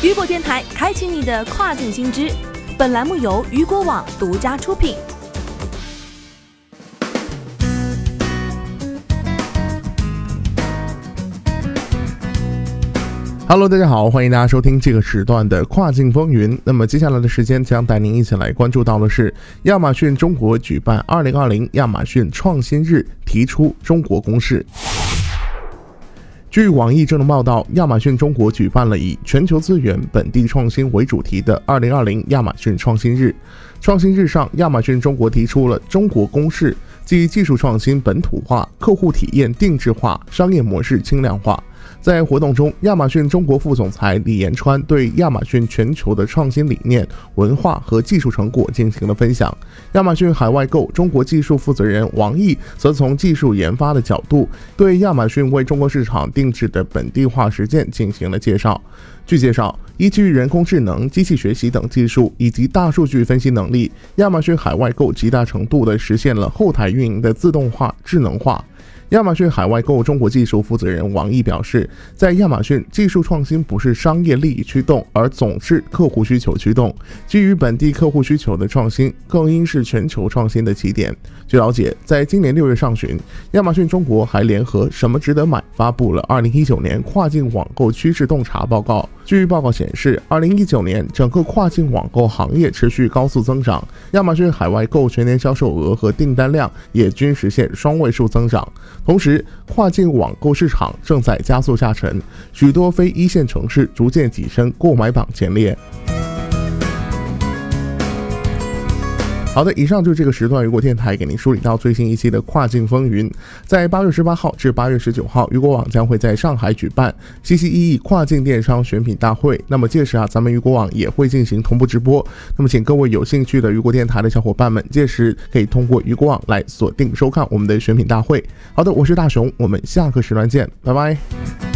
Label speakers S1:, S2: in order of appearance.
S1: 雨果电台开启你的跨境新知。本栏目由雨果网独家出品。
S2: Hello，大家好，欢迎大家收听这个时段的跨境风云。那么接下来的时间将带您一起来关注到的是，亚马逊中国举办二零二零亚马逊创新日，提出中国公式。据网易智能报道，亚马逊中国举办了以全球资源、本地创新为主题的二零二零亚马逊创新日。创新日上，亚马逊中国提出了中国公式，即技术创新本土化、客户体验定制化、商业模式轻量化。在活动中，亚马逊中国副总裁李延川对亚马逊全球的创新理念、文化和技术成果进行了分享。亚马逊海外购中国技术负责人王毅则从技术研发的角度，对亚马逊为中国市场定制的本地化实践进行了介绍。据介绍，依据人工智能、机器学习等技术以及大数据分析能力，亚马逊海外购极大程度地实现了后台运营的自动化、智能化。亚马逊海外购中国技术负责人王毅表示，在亚马逊，技术创新不是商业利益驱动，而总是客户需求驱动。基于本地客户需求的创新，更应是全球创新的起点。据了解，在今年六月上旬，亚马逊中国还联合“什么值得买”发布了二零一九年跨境网购趋势洞察报告。据报告显示，二零一九年整个跨境网购行业持续高速增长，亚马逊海外购全年销售额和订单量也均实现双位数增长。同时，跨境网购市场正在加速下沉，许多非一线城市逐渐跻身购买榜前列。好的，以上就是这个时段雨果电台给您梳理到最新一期的跨境风云。在八月十八号至八月十九号，雨果网将会在上海举办“ C C E E 跨境电商选品大会”。那么届时啊，咱们雨果网也会进行同步直播。那么，请各位有兴趣的雨果电台的小伙伴们，届时可以通过雨果网来锁定收看我们的选品大会。好的，我是大熊，我们下个时段见，拜拜。